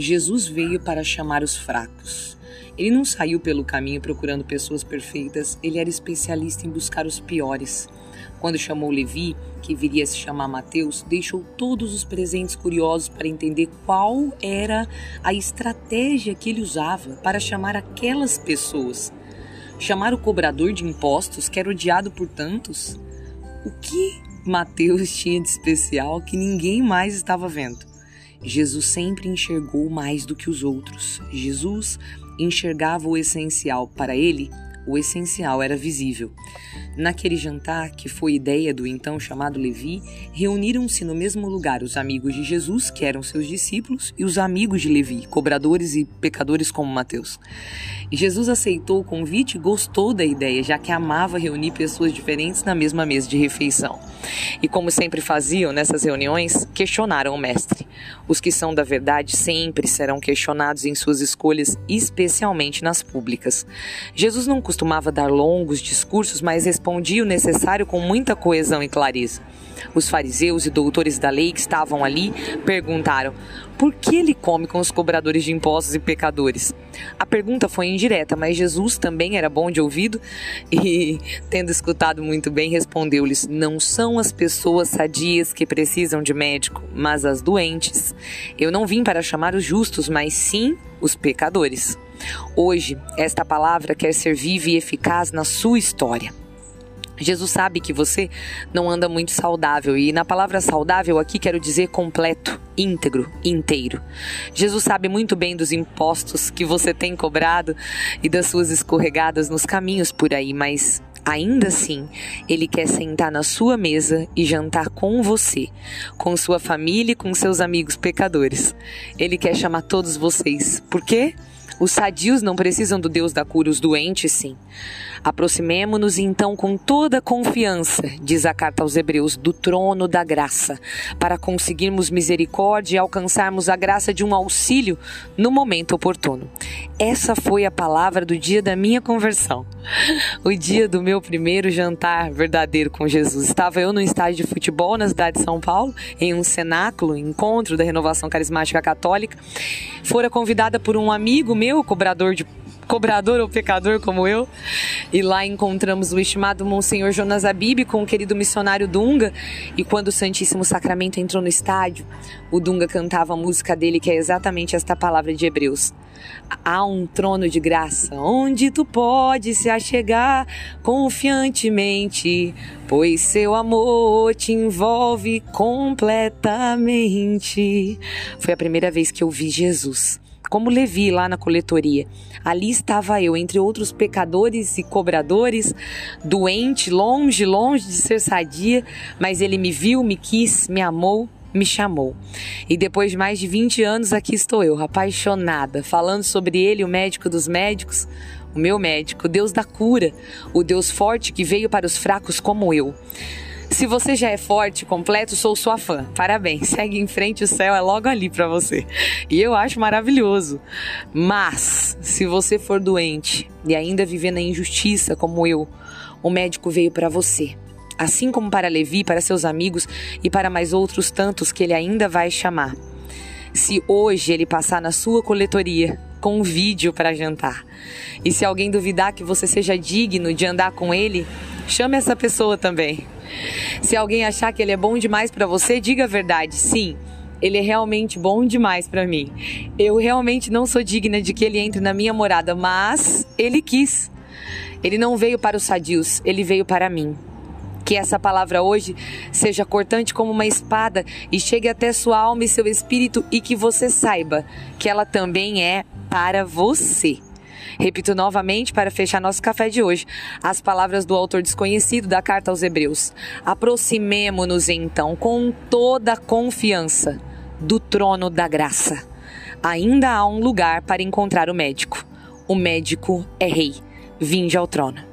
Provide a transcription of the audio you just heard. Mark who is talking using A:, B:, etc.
A: Jesus veio para chamar os fracos. Ele não saiu pelo caminho procurando pessoas perfeitas, ele era especialista em buscar os piores. Quando chamou Levi, que viria a se chamar Mateus, deixou todos os presentes curiosos para entender qual era a estratégia que ele usava para chamar aquelas pessoas. Chamar o cobrador de impostos, que era odiado por tantos? O que Mateus tinha de especial que ninguém mais estava vendo? Jesus sempre enxergou mais do que os outros. Jesus enxergava o essencial. Para ele, o essencial era visível. Naquele jantar, que foi ideia do então chamado Levi, reuniram-se no mesmo lugar os amigos de Jesus, que eram seus discípulos, e os amigos de Levi, cobradores e pecadores como Mateus. Jesus aceitou o convite e gostou da ideia, já que amava reunir pessoas diferentes na mesma mesa de refeição. E como sempre faziam nessas reuniões, questionaram o mestre. Os que são da verdade sempre serão questionados em suas escolhas, especialmente nas públicas. Jesus não costumava dar longos discursos, mas respondia o necessário com muita coesão e clareza. Os fariseus e doutores da lei que estavam ali perguntaram: por que ele come com os cobradores de impostos e pecadores? A pergunta foi indireta, mas Jesus também era bom de ouvido e, tendo escutado muito bem, respondeu-lhes: Não são as pessoas sadias que precisam de médico, mas as doentes. Eu não vim para chamar os justos, mas sim os pecadores. Hoje, esta palavra quer ser viva e eficaz na sua história. Jesus sabe que você não anda muito saudável e na palavra saudável aqui quero dizer completo, íntegro, inteiro. Jesus sabe muito bem dos impostos que você tem cobrado e das suas escorregadas nos caminhos por aí, mas Ainda assim, ele quer sentar na sua mesa e jantar com você, com sua família e com seus amigos pecadores. Ele quer chamar todos vocês. Por quê? Os sadios não precisam do Deus da cura, os doentes sim. Aproximemo-nos então com toda confiança, diz a carta aos Hebreus, do trono da graça, para conseguirmos misericórdia e alcançarmos a graça de um auxílio no momento oportuno. Essa foi a palavra do dia da minha conversão. O dia do meu primeiro jantar verdadeiro com Jesus. Estava eu no estádio de futebol na cidade de São Paulo, em um cenáculo, encontro da Renovação Carismática Católica. Fora convidada por um amigo meu, cobrador de cobrador ou pecador como eu. E lá encontramos o estimado Monsenhor Jonas Abib com o querido missionário Dunga. E quando o Santíssimo Sacramento entrou no estádio, o Dunga cantava a música dele, que é exatamente esta palavra de Hebreus. Há um trono de graça onde tu podes se achegar confiantemente, pois seu amor te envolve completamente. Foi a primeira vez que eu vi Jesus como Levi lá na coletoria. Ali estava eu, entre outros pecadores e cobradores, doente, longe, longe de ser sadia, mas ele me viu, me quis, me amou me chamou. E depois de mais de 20 anos, aqui estou eu, apaixonada, falando sobre ele, o médico dos médicos, o meu médico, o Deus da cura, o Deus forte que veio para os fracos como eu. Se você já é forte, completo, sou sua fã. Parabéns. Segue em frente, o céu é logo ali para você. E eu acho maravilhoso. Mas, se você for doente e ainda viver na injustiça como eu, o médico veio para você. Assim como para Levi, para seus amigos e para mais outros tantos que ele ainda vai chamar. Se hoje ele passar na sua coletoria, com um vídeo para jantar. E se alguém duvidar que você seja digno de andar com ele, chame essa pessoa também. Se alguém achar que ele é bom demais para você, diga a verdade. Sim, ele é realmente bom demais para mim. Eu realmente não sou digna de que ele entre na minha morada, mas ele quis. Ele não veio para os sadios, ele veio para mim. Que essa palavra hoje seja cortante como uma espada e chegue até sua alma e seu espírito e que você saiba que ela também é para você. Repito novamente para fechar nosso café de hoje as palavras do autor desconhecido da carta aos Hebreus. Aproximemo-nos então com toda confiança do trono da graça. Ainda há um lugar para encontrar o médico. O médico é rei. Vinde ao trono.